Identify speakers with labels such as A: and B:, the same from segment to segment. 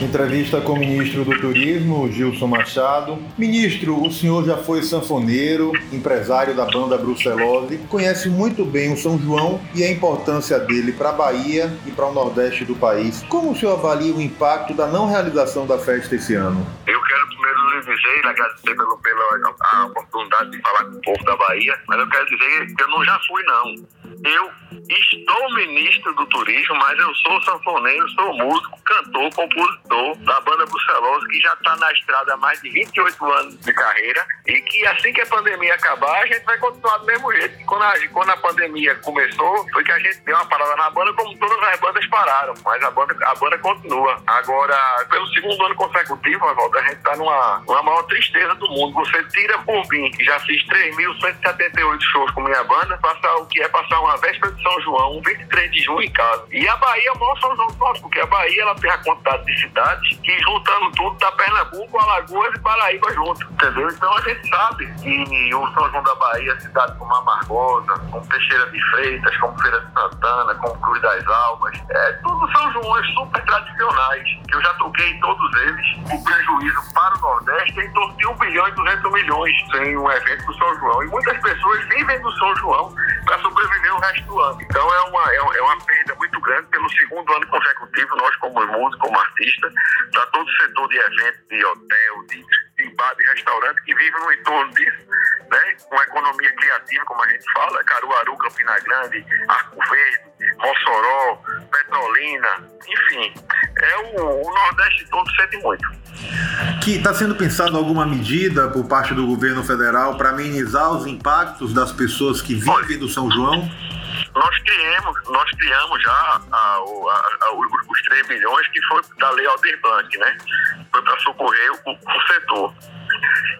A: Entrevista com o ministro do Turismo, Gilson Machado. Ministro, o senhor já foi sanfoneiro, empresário da banda Brucelose, conhece muito bem o São João e a importância dele para a Bahia e para o Nordeste do país. Como o senhor avalia o impacto da não realização da festa esse ano?
B: Eu quero primeiro lhe dizer e agradecer pelo, pela a oportunidade de falar com o povo da Bahia, mas eu quero dizer que eu não já fui, não. Eu estou ministro do turismo, mas eu sou sanfoneiro, sou músico, cantor, compositor da banda Brucelose, que já está na estrada há mais de 28 anos de carreira e que assim que a pandemia acabar, a gente vai continuar do mesmo jeito. Quando a, quando a pandemia começou, foi que a gente deu uma parada na banda, como todas as bandas pararam, mas a banda, a banda continua. Agora, pelo segundo ano consecutivo, a gente está numa, numa maior tristeza do mundo. Você tira por mim, já fiz 3.178 shows com minha banda, passar o que é passar uma véspera de São João, 23 de junho em casa. E a Bahia é o maior São João nosso, porque a Bahia ela tem a quantidade de cidades que juntando tudo dá Pernambuco, Alagoas e Paraíba junto, entendeu? Então a gente sabe que o São João da Bahia, cidades como Amargosa, como Teixeira de Freitas, como Feira de Santana, como Cruz das Almas, é, tudo São Joões super tradicionais, que eu já toquei em todos eles. O prejuízo para o Nordeste é em torno de 1 bilhão e 200 milhões sem um evento do São João. E muitas pessoas vivem do São João para sobreviver o resto do ano. Então é uma, é, é uma perda muito grande pelo segundo ano consecutivo, nós como músicos, como artistas, para todo o setor de eventos, de hotel, de, de bar, de restaurante, que vive no entorno disso, né? Uma economia criativa, como a gente fala, Caruaru, Campina Grande, Arco Verde, Mossoró, Petrolina, enfim, é o, o Nordeste todo sente muito.
A: Que está sendo pensado alguma medida por parte do governo federal para amenizar os impactos das pessoas que vivem do São João?
B: nós criamos, nós criamos já a, a, a, os 3 bilhões que foi da Lei Aldir Blanc, né? Foi para socorrer o, o, setor.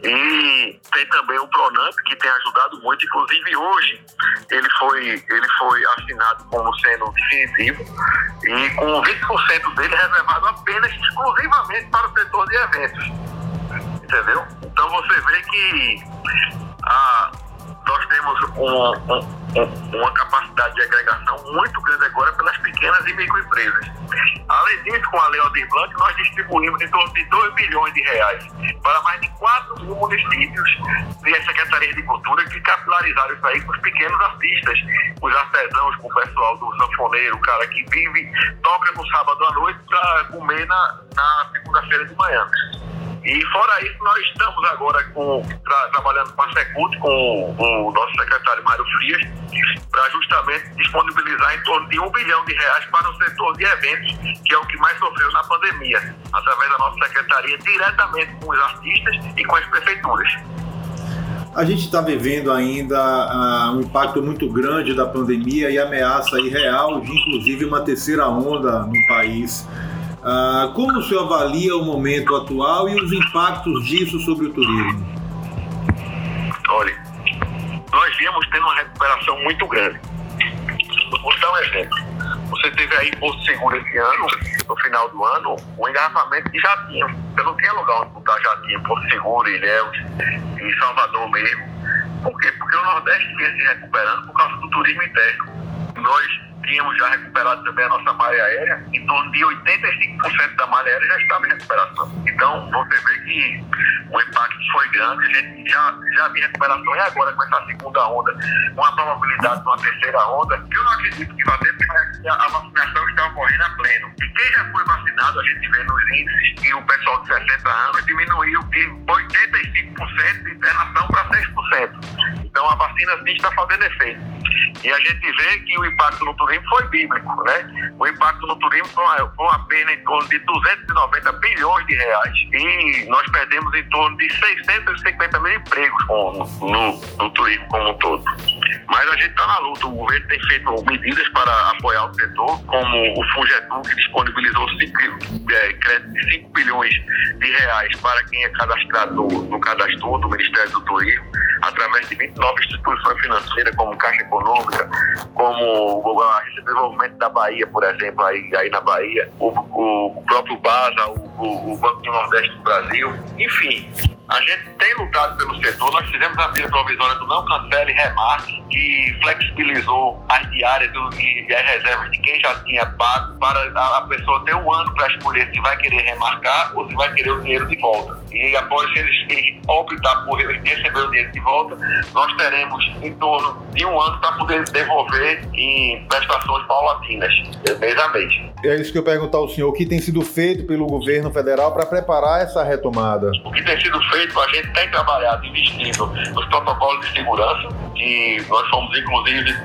B: E tem também o Pronamp, que tem ajudado muito, inclusive hoje ele foi, ele foi assinado como sendo definitivo e com 20% dele reservado apenas exclusivamente para o setor de eventos. Entendeu? Então você vê que a, nós temos um, um, uma capacidade de agregação muito grande agora pelas pequenas e microempresas. Além disso, com a Lei Aldir Blanc, nós distribuímos em torno de 2 bilhões de reais para mais de 4 mil municípios e a Secretaria de Cultura que capilarizaram isso aí com os pequenos artistas, os artesãos, com o pessoal do sanfoneiro, o cara que vive, toca no sábado à noite para comer na, na segunda-feira de manhã. E fora isso, nós estamos agora com, tra, trabalhando com a Secult, com, com o nosso secretário Mário Frias, para justamente disponibilizar em torno de um bilhão de reais para o setor de eventos, que é o que mais sofreu na pandemia, através da nossa secretaria, diretamente com os artistas e com as prefeituras.
A: A gente está vivendo ainda uh, um impacto muito grande da pandemia e ameaça real de inclusive uma terceira onda no país. Ah, como o senhor avalia o momento atual e os impactos disso sobre o turismo?
B: Olha, nós viemos tendo uma recuperação muito grande. Vou dar um exemplo. Você teve aí Porto Seguro esse ano, no final do ano, o engarrafamento de jatinho. Você não tinha lugar onde botar jatinho, Porto Seguro, Ilhéus, em Salvador mesmo. Por quê? Porque o Nordeste vinha se recuperando por causa do turismo interno. Nós tínhamos já recuperado também a nossa malha aérea, em torno de 85% da malha aérea já estava em recuperação. Então, você vê que o impacto foi grande, a gente já, já viu recuperação, e agora com essa segunda onda, com a probabilidade de uma terceira onda, eu não acredito que vai ter, porque a vacinação está ocorrendo a pleno. E quem já foi vacinado, a gente vê nos índices que o pessoal de 60 anos diminuiu de 85% de internação para 6%. Então, a vacina sim está fazendo efeito. E a gente vê que o impacto no turismo foi bíblico, né? O impacto no turismo foi uma, perda em torno de 290 bilhões de reais. E nós perdemos em torno de 650 mil empregos no, no, no turismo como um todo. Mas a gente está na luta. O governo tem feito medidas para apoiar o setor, como o Fungetul, que disponibilizou cinco, é, crédito de 5 bilhões de reais para quem é cadastrado no, no cadastro do Ministério do Turismo, através de 29 instituições financeiras, como Caixa Econômica, como o Desenvolvimento da Bahia, por exemplo, aí, aí na Bahia, o, o próprio BASA, o, o Banco do Nordeste do Brasil, enfim. A gente tem lutado pelo setor, nós fizemos a medida provisória do não cancele remarque, que flexibilizou as diárias e as reservas de quem já tinha pago para a pessoa ter um ano para escolher se vai querer remarcar ou se vai querer o dinheiro de volta. E após eles optar por receber o dinheiro de volta, nós teremos em torno de um ano para poder devolver em prestações paulatinas, mês a mês.
A: É isso que eu perguntar ao senhor, o que tem sido feito pelo governo federal para preparar essa retomada?
B: O que tem sido feito, a gente tem trabalhado investindo nos protocolos de segurança, que nós fomos inclusive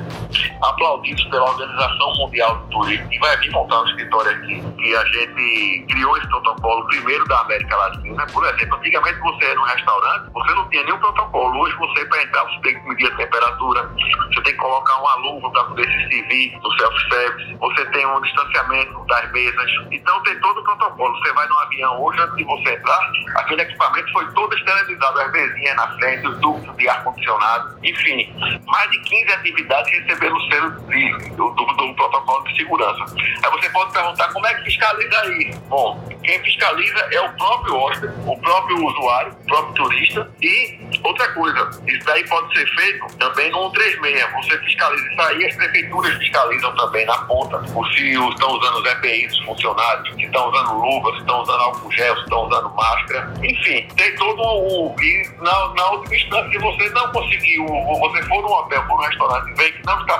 B: aplaudidos pela Organização Mundial do Turismo, que vai vir montar um escritório aqui, que a gente criou esse protocolo primeiro da América Latina. Por exemplo, antigamente você era um restaurante, você não tinha nenhum protocolo. Hoje você, para entrar, você tem que medir a temperatura, você tem que colocar uma luva para poder se servir no self-service, você tem um distanciamento das mesas. Então tem todo o protocolo. Você vai no avião hoje, antes de você entrar, aquele equipamento foi todo esterilizado, as mesinhas na frente, os tubos de ar-condicionado, enfim, mais de 15 atividades receberam o selo de, do, do, do, protocolo de segurança. Aí você pode perguntar como é que fiscaliza isso? Bom, quem fiscaliza é o próprio hóspede, o próprio usuário, o próprio turista e outra coisa, isso daí pode ser feito também no 136. Você fiscaliza isso aí, as prefeituras fiscalizam também na ponta, se estão usando os EPIs, os funcionários, se estão usando luvas, se estão usando álcool gel, se estão usando máscara, enfim, tem todo o. E na, na última instância, se você não conseguiu, você for num hotel, for num restaurante vê que não está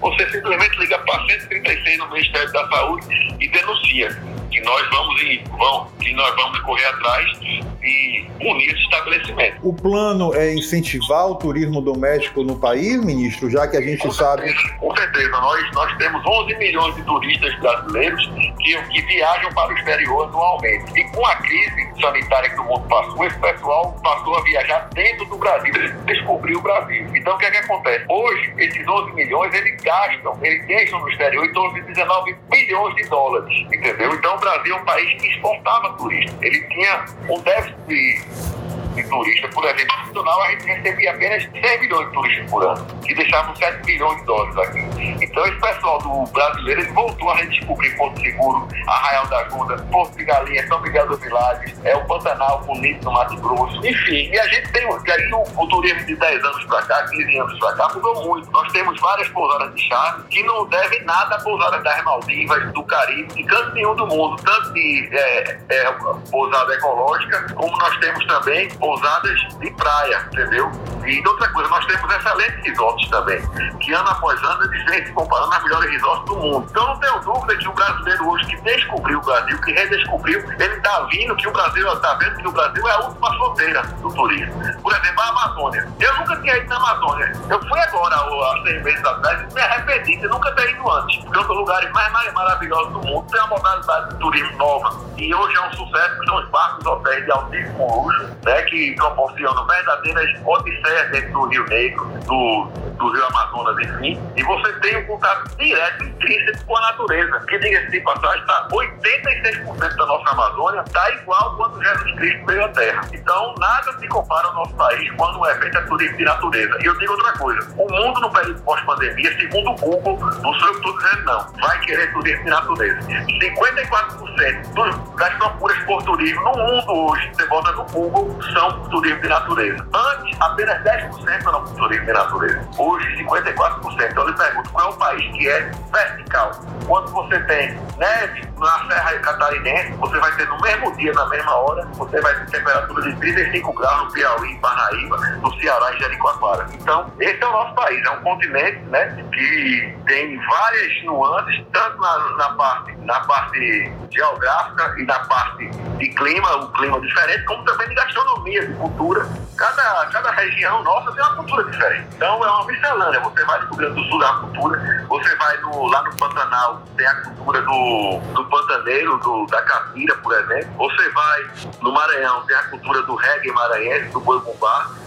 B: você simplesmente liga para 136 no Ministério da Saúde e denuncia que nós vamos ir, vamos, que nós vamos correr atrás e unir esse estabelecimento.
A: O plano é incentivar o turismo doméstico no país, ministro, já que a gente
B: com
A: sabe.
B: Certeza, com certeza, nós, nós temos 11 milhões de turistas brasileiros que, que viajam para o exterior anualmente. E com a crise sanitária que o mundo passou, esse pessoal passou a viajar dentro do Brasil, descobriu o Brasil. Então o que é que acontece? Hoje, esses 11 milhões, eles gastam, eles deixam no exterior em torno de 19 bilhões de dólares, entendeu? Então Brasil é um país que exportava turistas. Ele tinha um déficit de de turistas, por exemplo, nacional a gente recebia apenas 100 milhões de turistas por ano, que deixavam 7 milhões de dólares aqui. Então esse pessoal do brasileiro ele voltou a redescobrir Porto Seguro, Arraial da Ajuda, Porto de Galinha, São Miguel dos Milagres, é o Pantanal bonito no Mato Grosso, enfim. E a gente tem, aí o, o turismo de 10 anos para cá, 15 anos para cá, mudou muito. Nós temos várias pousadas de chá que não devem nada a pousadas das Maldivas, do Caribe, de canto nenhum do mundo, tanto de é, é, pousada ecológica, como nós temos também pousadas de praia, entendeu? E outra coisa, nós temos excelentes resorts também, que ano após ano eles vêm se comparando as melhores resorts do mundo. Então não tenho dúvida que o brasileiro hoje que descobriu o Brasil, que redescobriu, ele está vindo que o Brasil, está vendo que o Brasil é a última fronteira do turismo. Por exemplo, a Amazônia. Eu nunca tinha ido na Amazônia. Eu fui agora, há seis meses atrás, e me arrependi de nunca ter ido antes. Porque é um dos lugares mais, mais maravilhosos do mundo, tem uma modalidade de turismo nova. E hoje é um sucesso, são os barcos hotéis de altíssimo luxo, né, que que proporcionam verdadeiras odisseias dentro do Rio Negro, do, do Rio Amazonas, enfim, e você tem um contato direto, intrínseco com a natureza, que, diga-se de passagem, está 86% da nossa Amazônia está igual quando Jesus Cristo veio à Terra. Então, nada se compara ao nosso país quando o evento é turismo de natureza. E eu digo outra coisa, o mundo no período pós-pandemia, segundo o Google, não sou eu que estou dizendo não, vai querer turismo de natureza. 54% das procuras por turismo no mundo hoje, você bota no Google, são turismo de natureza. Antes, apenas 10% era turismo de natureza. Hoje, 54%. Então, eu lhe pergunto, qual é o país que é vertical? Quando você tem neve na Serra Catarinense, você vai ter no mesmo dia, na mesma hora, você vai ter temperatura de 35 graus no Piauí, em Parnaíba, no Ceará e Jericoacoara. Então, esse é o nosso país. É um continente né, que tem várias nuances, tanto na, na, parte, na parte geográfica e na parte de clima, o clima diferente, como também de gastronomia, de cultura. Cada, cada região nossa tem uma cultura diferente. Então é uma miscelânea. Você vai no Rio Grande do Sul, é uma cultura. Você vai no, lá no Pantanal, tem a cultura do, do pantaneiro, do, da capira, por exemplo. Você vai no Maranhão, tem a cultura do reggae maranhense, do boi.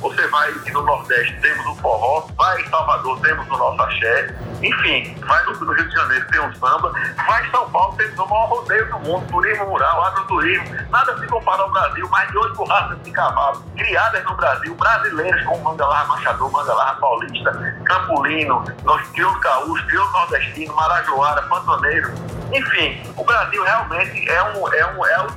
B: Você vai no Nordeste, temos o forró. Vai em Salvador, temos o nosso axé. Enfim, vai no, no Rio de Janeiro, tem o samba. Vai em São Paulo, temos o maior rodeio do mundo, turismo rural, agroturismo. Nada se compara ao Brasil, mais de oito raças de cavalo criadas no Brasil, brasileiras como Mangalarra Machador, Mangalarra Paulista, Campolino, nós crioulo Caúcho, crioulo Nordestino, Marajoara, Pantaneiro, Enfim, o Brasil realmente é um, é um, é um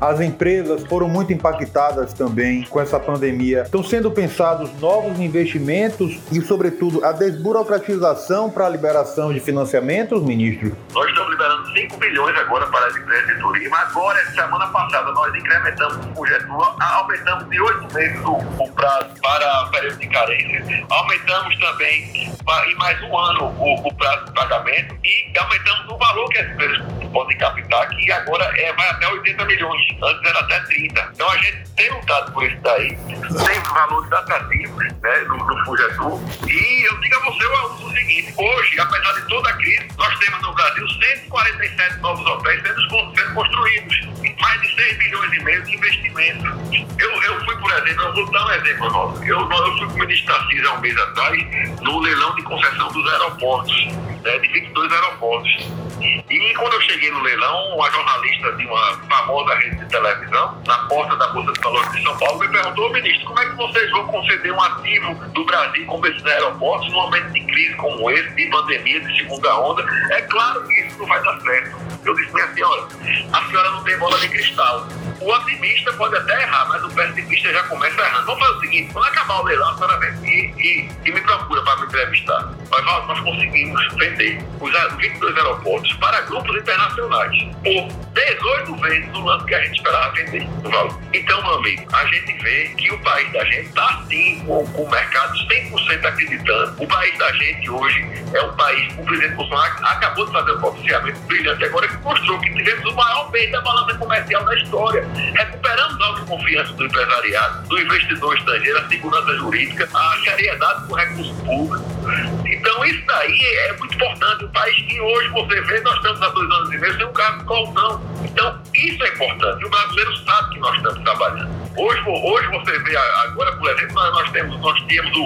A: As empresas foram muito impactadas também com essa pandemia. Estão sendo pensados novos investimentos e, sobretudo, a desburocratização para a liberação de financiamentos, ministro?
B: Nós estamos liberando 5 bilhões agora para as empresas de turismo. Agora, semana passada, nós incrementamos o projeto, aumentamos de 8 meses o, o prazo para período de carência. Aumentamos também em mais um ano o, o prazo de pagamento e aumentamos captar, que agora é, vai até 80 milhões, antes era até 30. Então a gente tem lutado por isso daí, tem valores atrativos né, no, no. E eu digo a você o, seguinte: hoje, apesar de toda a crise, nós temos no Brasil 147 novos hotéis sendo, sendo construídos, mais de 6 bilhões e meio de investimento. Eu, eu fui, por exemplo, eu vou dar um exemplo nosso. Eu, eu fui com o ministro Tarcísio há um mês atrás no leilão de concessão dos aeroportos, né, de 22 aeroportos. E quando eu cheguei no leilão, uma jornalista de uma famosa rede de televisão, na porta da Bolsa de Valores de São Paulo, me perguntou, ministro, como é que vocês vão conceder um ativo do Brasil como esses aeroportos num momento de crise como esse, de pandemia, de segunda onda? É claro que não vai dar certo. Eu disse, minha senhora, a senhora não tem bola de cristal. O otimista pode até errar, mas o pessimista já começa errando. Vamos fazer o seguinte, quando acabar o leilão, a senhora vem e, e, e me procura para me entrevistar. Nós, nós conseguimos vender os 22 aeroportos para grupos internacionais por 18 vezes o lance que a gente esperava vender. Então, meu amigo, a gente vê que o país da gente está sim com, o mercado 100% acreditando. O país da gente hoje é um país, o presidente Bolsonaro acabou de fazer pronunciamento brilhante agora que mostrou que tivemos o maior bem da balança comercial da história. Recuperamos a autoconfiança do empresariado, do investidor estrangeiro, a segurança jurídica, a seriedade com recursos públicos. Então, isso daí é muito importante. O país que hoje você vê, nós estamos há dois anos e meio sem um carro de colção. Então, isso é importante. O brasileiro sabe que nós estamos trabalhando. Hoje, hoje você vê agora, por exemplo, nós, temos, nós tínhamos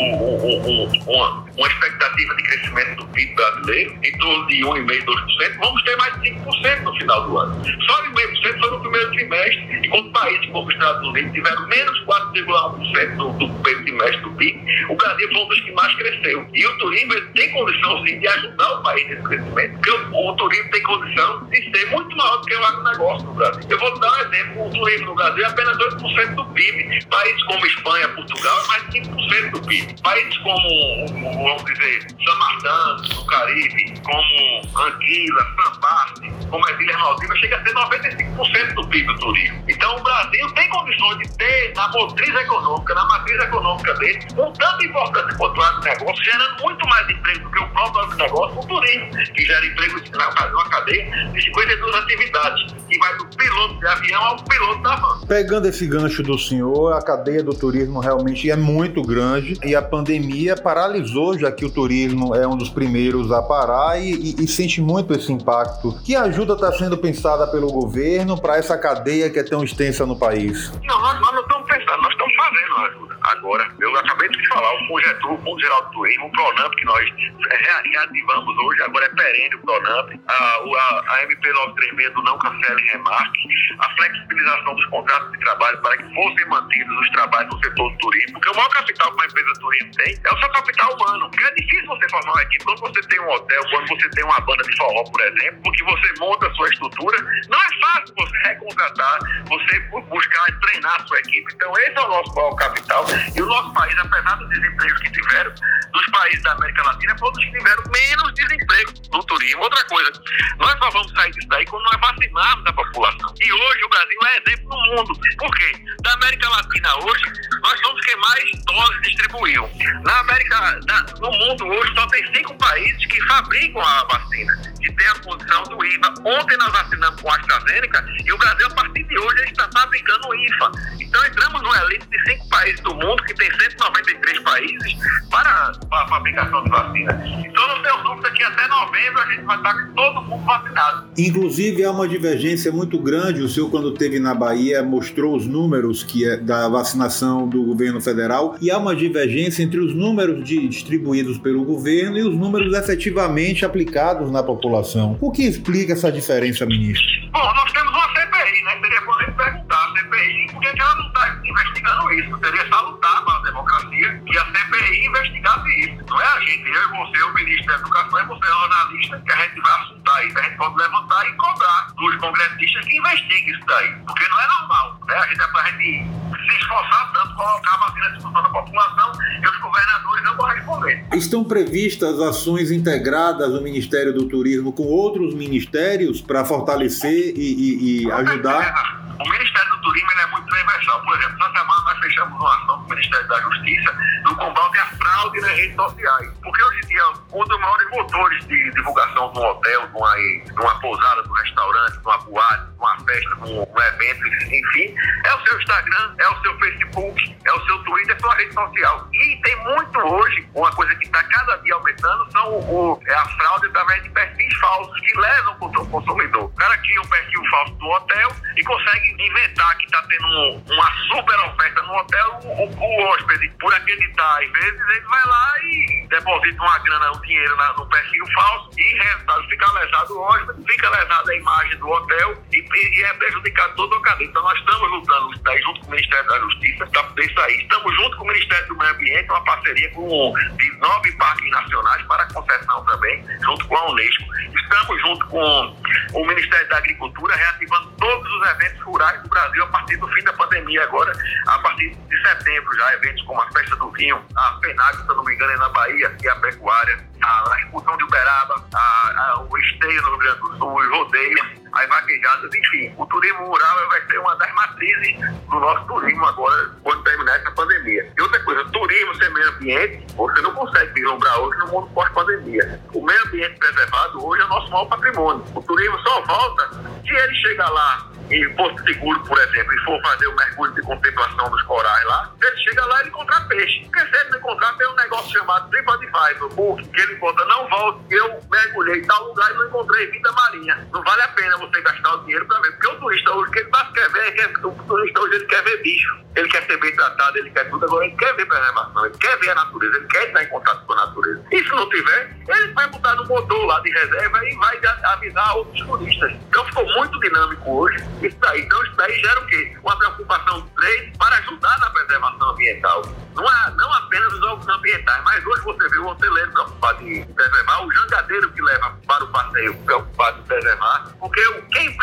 B: uma, uma expectativa de crescimento do PIB brasileiro em torno de 1,5%, 2%, vamos ter mais de 5% no final do ano. Só 1,5% foi no primeiro trimestre, enquanto países como os Estados Unidos tiveram menos 4,1% do, do primeiro trimestre do PIB, o Brasil foi um dos que mais cresceu. E o turismo tem condição sim de ajudar o país nesse crescimento, porque o, o turismo tem condição de ser muito maior do que o agronegócio no Brasil. Eu vou dar um exemplo: o turismo no Brasil é apenas 2% do PIB. Países como Espanha, Portugal é mais de 5% do PIB. Países como, vamos dizer, Martin, no Caribe, como Anguila, Sambarte, como as Ilhas Maldivas, chega a ser 95% do PIB do turismo. Então o Brasil tem condições de ter na motriz econômica, na matriz econômica dele, um tanto importante quanto o agronegócio, gerando muito mais emprego do que o próprio agronegócio, o turismo, que gera emprego na uma cadeia de 52 atividades, que vai do piloto de avião ao piloto da van.
A: Pegando esse gancho do senhor, a cadeia do turismo realmente é muito grande e a pandemia paralisou, já que o turismo é um dos primeiros a parar e, e, e sente muito esse impacto. Que ajuda está sendo pensada pelo governo para essa cadeia que é tão extensa no país?
B: Não, nós, nós Agora, eu acabei de falar, o Projetur, o Fundo Geral do Turismo, o Pronamp, que nós reativamos hoje, agora é perene o Pronamp, a, a, a MP 936 do Não Cancele Remarque, a flexibilização dos contratos de trabalho para que fossem mantidos os trabalhos no setor do turismo, porque o maior capital que uma empresa de turismo tem é o seu capital humano. Porque é difícil você formar uma equipe. Quando você tem um hotel, quando você tem uma banda de forró, por exemplo, porque você monta a sua estrutura, não é fácil você recontratar, você buscar treinar a sua equipe. Então, esse é o nosso maior capital. E o nosso país, apesar dos desempregos que tiveram, dos países da América Latina, foi um dos que tiveram menos desemprego no turismo. Outra coisa, nós só vamos sair disso daí quando nós vacinarmos a população. E hoje o Brasil é exemplo no mundo. Por quê? Da América Latina hoje, nós somos quem mais doses distribuiu. Na América, na, no mundo hoje, só tem cinco países que fabricam a vacina, que tem a condição do IVA. Ontem nós vacinamos com a AstraZeneca e o Brasil, a partir de hoje, está fabricando o IFA. Então entramos no elite de cinco países do mundo, que tem 193 países, para, a fabricação de vacina. Então não tenho dúvida que até novembro a gente vai estar com todo mundo vacinado.
A: Inclusive, há uma divergência muito grande. O senhor, quando esteve na Bahia, mostrou os números que é da vacinação do governo federal e há uma divergência entre os números de, distribuídos pelo governo e os números efetivamente aplicados na população. O que explica essa diferença, ministro?
B: Bom, nós temos uma CPI, né? Seria poder perguntar a CPI por que ela não está investigando isso. Seria salutar para a democracia
A: Estão previstas ações integradas do Ministério do Turismo com outros ministérios para fortalecer e, e, e ajudar?
B: O Ministério do Turismo é muito transversal. Por exemplo, essa semana nós fechamos uma ação com o Ministério da Justiça no combate à fraude nas redes sociais. Porque hoje em dia, um dos maiores motores de divulgação de um hotel, de uma, de uma pousada, de um restaurante, de uma boate, de uma festa, de um, um evento, enfim, é o seu Instagram, é o seu Facebook, é o seu Twitter, sua rede social. E tem muito hoje, uma coisa que está cada dia aumentando, são o, é a fraude através de perfis falsos que lesam o consumidor. O cara cria um perfil falso do hotel e consegue inventar que está tendo uma super oferta no hotel, o, o, hóspede, por acreditar, às vezes, ele vai lá e deposita uma grana, um dinheiro na, no perfil falso e, resultado, fica lesado o hóspede, fica lesado a imagem do hotel e, e é prejudicado todo o cadeia. Então, nós estamos lutando junto com o Ministério da Justiça para poder sair. Estamos junto com o Ministério do Meio Ambiente, uma parceria com de nove parques nacionais para concessão também, junto com a Unesco. Estamos junto com o Ministério da Agricultura, reativando todos os eventos rurais do Brasil a partir do fim da pandemia agora, a partir de setembro já, eventos como a Festa do Vinho, a FENAG, se eu não me engano, é na Bahia, e a Pecuária, a, a expulsão de Uberaba, a, a, o esteio no Rio Grande do Sul, os rodeios, as vaquejadas, enfim. O turismo rural vai ser uma das matrizes do nosso turismo agora, quando terminar essa pandemia. E outra coisa, turismo sem meio ambiente, você não consegue vislumbrar hoje no mundo pós-pandemia. O meio ambiente preservado hoje é o nosso maior patrimônio. O turismo só volta se ele chegar lá em Porto Seguro, por exemplo, e for fazer o mergulho de contemplação dos corais lá, ele chega lá e encontra peixe. Porque se ele não encontrar, tem um negócio chamado TripAdvisor, book, que ele conta, não volto, eu mergulhei em tal lugar e não encontrei vida marinha. Não vale a pena você gastar o dinheiro para ver, porque o turista hoje, o que ele mais quer ver, é que o turista hoje ele quer ver bicho. Ele quer ser bem tratado, ele quer tudo, agora ele quer ver preservação, ele quer ver a natureza, ele quer estar em contato com a natureza. E se não tiver, ele vai botar no motor lá de reserva e vai avisar outros turistas. Então ficou muito dinâmico hoje isso daí. Então isso daí gera o quê? Uma preocupação do trade para ajudar na preservação ambiental. Não, é, não apenas os órgãos ambientais, mas hoje você vê o hoteleiro preocupado em preservar, o jangadeiro que leva para o passeio preocupado em preservar, porque quem,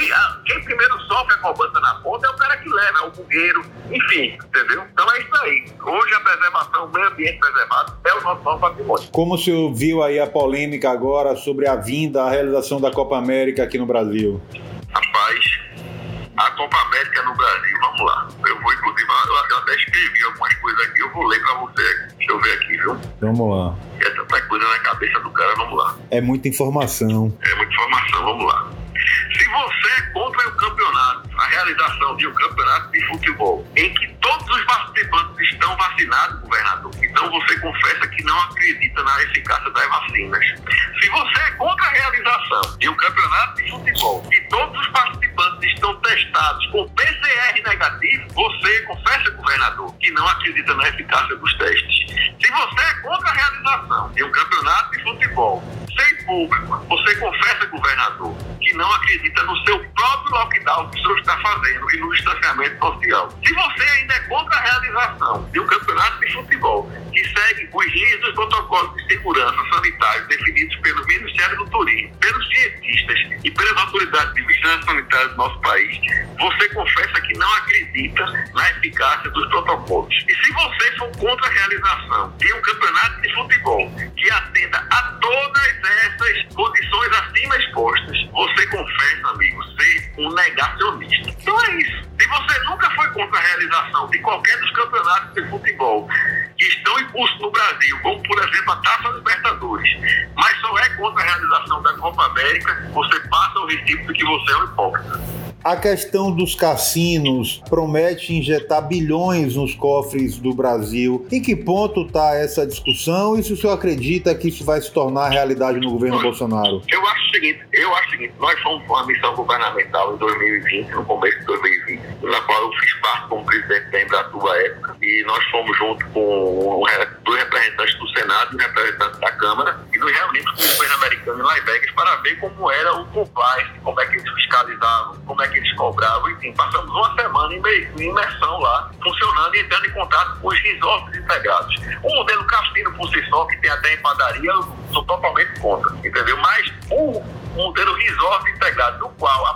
B: quem primeiro sofre a cobrança na ponta é o cara que leva, é o bugueiro, enfim, entendeu? Então é isso aí. Hoje a preservação, o meio ambiente preservado é o nosso maior patrimônio.
A: Como o senhor viu aí a polêmica agora sobre a vinda, a realização da Copa América aqui no Brasil?
B: Rapaz, a Copa América no Brasil, vamos lá. Eu vou, inclusive, eu até escrevi algumas coisas aqui, eu vou ler pra você. Deixa eu ver aqui, viu?
A: Vamos lá.
B: É tanta coisa na cabeça do cara, vamos lá.
A: É muita informação.
B: É muita informação, vamos lá. Se você é contra o campeonato, a realização de um campeonato de futebol, em que todos os participantes estão vacinados, governador, então você confessa que não acredita na eficácia das vacinas. Se você é contra a realização de um campeonato de não acredita na eficácia dos testes. Lockdown que o senhor está fazendo e no distanciamento social. Se você ainda é contra a realização de um campeonato de futebol que segue os rígidos protocolos de segurança sanitários definidos pelo Ministério do Turismo, pelos cientistas e pelas autoridades de vigilância sanitária do nosso país, você confessa que não acredita na eficácia dos protocolos. E se você for contra a realização de um campeonato de futebol que atenda a todas essas condições acima expostas, você confessa, amigo, ser um Então é isso. Se você nunca foi contra a realização de qualquer dos campeonatos de futebol que estão em curso no Brasil, como por exemplo a Taça Libertadores, mas só é contra a realização da Copa América, você passa o recibo de que você é um hipócrita.
A: A questão dos cassinos promete injetar bilhões nos cofres do Brasil. Em que ponto está essa discussão e se o senhor acredita que isso vai se tornar realidade no governo Bolsonaro?
B: Eu acho o seguinte, eu acho o seguinte, nós fomos uma missão governamental em 2020, no começo de 2020, na qual eu fiz parte como presidente da Embratur à época, e nós fomos junto com dois representantes do Senado e um representante da Câmara, e nos reunimos com o governo americano em Las Vegas para ver como era o compliance, como é que eles fiscalizavam, como é que eles cobravam, enfim, passamos uma semana em imersão lá, funcionando e entrando em contato com os resorts integrados. O modelo cassino por si só, que tem até em padaria, eu sou totalmente contra, entendeu? Mas o um modelo resort integrado, no qual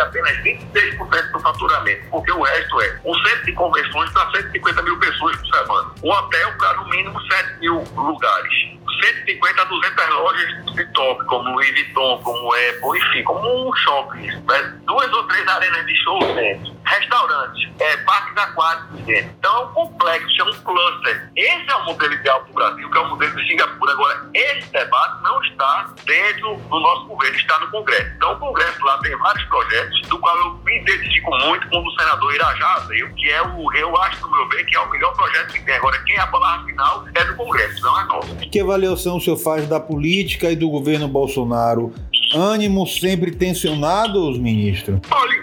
B: apenas 26% do faturamento, porque o resto é um centro de convenções para 150 mil pessoas por semana, um hotel para no mínimo 7 mil lugares. 150 a 200 lojas de top, como Louis Vuitton, como Apple, enfim, como um shopping. Né? Duas ou três arenas de show dentro. Restaurantes, é, parques aquáticos dentro. Então é um complexo, é um cluster. Esse é o modelo ideal para o Brasil, que é o modelo de Singapura. Agora, esse debate não está dentro do nosso governo, está no Congresso. Então o Congresso lá tem vários projetos, do qual eu me identifico muito com o senador Irajá veio, que é o, eu acho, no meu ver, que é o melhor projeto que tem. Agora, quem é a palavra final é do Congresso, não é nosso.
A: Que avaliação o senhor faz da política e do governo Bolsonaro? Ânimo sempre tensionados, ministro?
B: Olha,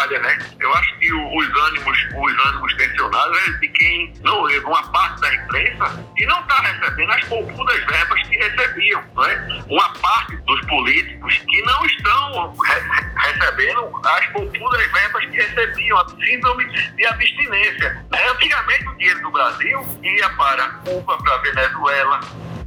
B: trabalha, né? Eu acho que os ânimos, os ânimos tensionados é de quem não leva uma parte da imprensa e não está recebendo as poupudas verbas que recebiam, não é? Uma parte dos políticos que não estão re recebendo as poupudas verbas que recebiam, a síndrome de abstinência. Antigamente o dinheiro do Brasil ia para Cuba, para Venezuela,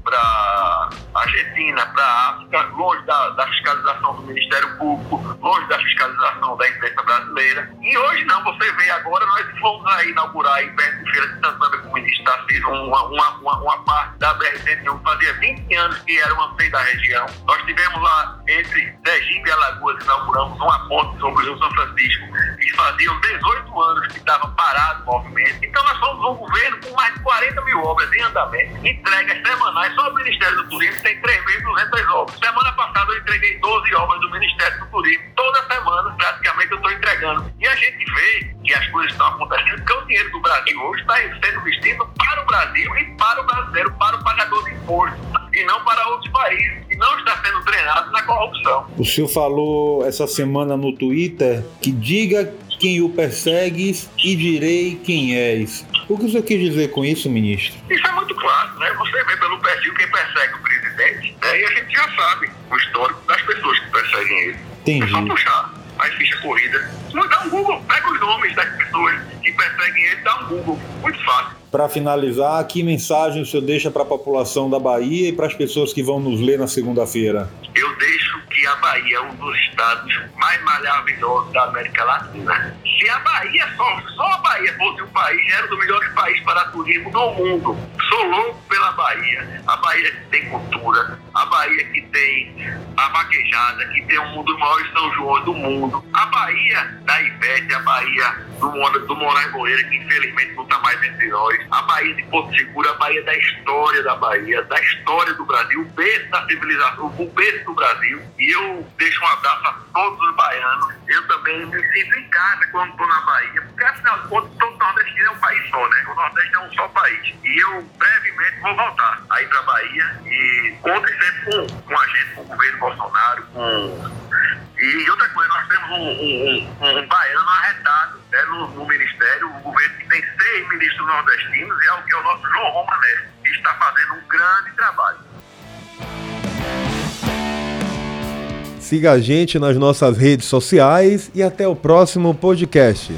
B: para Argentina, para África, longe da, da, fiscalização do Ministério Público, longe da fiscalização da imprensa brasileira. E hoje não, você vê agora, nós vamos aí inaugurar aí perto de Feira de Santana com o ministro Tarcísio uma, uma, uma, uma, parte da BR-101, fazia 20 anos que era uma feira da região. Nós tivemos lá entre Sergipe e Alagoas, inauguramos uma ponte sobre o Rio São Francisco, que faziam 18 anos que estava parado o movimento. Então nós somos um governo com mais de 40 mil obras em andamento, entregas semanais só o Ministério do Turismo tem 3.200 obras. Semana passada eu entreguei 12 obras do Ministério do Turismo. Toda semana, praticamente, eu estou entregando. E a gente vê que as coisas estão acontecendo, porque o dinheiro do Brasil hoje está sendo investido para o Brasil e para o brasileiro, para o pagador de imposto, e não para outros países, e não está sendo treinado na corrupção.
A: O senhor falou essa semana no Twitter que diga quem o persegues e direi quem és. O que o senhor quis dizer com isso, ministro?
B: Isso é muito claro, né? Você vê pelo perfil quem persegue o presidente, né? E a gente já sabe o histórico das pessoas que perseguem ele.
A: Entendi.
B: É só puxar a ficha corrida. Dá um Google, pega os nomes das pessoas que perseguem ele, dá um Google. Muito fácil.
A: Para finalizar, que mensagem o senhor deixa para a população da Bahia e para as pessoas que vão nos ler na segunda-feira?
B: Eu deixo que a Bahia é um dos estados mais maravilhosos da América Latina. Se a Bahia, só, só a Bahia fosse um país, era um dos melhores países para turismo do mundo. Sou louco pela Bahia. A Bahia que tem cultura, a Bahia que tem a vaquejada, que tem um dos maiores São João do mundo. A Bahia da Ivete, a Bahia do, do Moraes Moreira, que infelizmente não está mais entre nós. A Bahia de Porto Seguro, a Bahia da história da Bahia, da história do Brasil, o berço da civilização, o berço do Brasil. E eu deixo um abraço a todos os baianos. Eu também me sinto em casa quando estou na Bahia, porque afinal de contas, todo Nordeste é um país só, né? O Nordeste é um só país. E eu brevemente vou voltar aí para a Bahia e conto sempre com, com a gente, com o governo Bolsonaro, com. E outra coisa, nós temos um, um, um, um baiano arretado né, no, no, Ministério, o governo que tem seis ministros nordestinos, e é o que é o nosso João Romané, que está fazendo um grande trabalho.
A: Siga a gente nas nossas redes sociais e até o próximo podcast.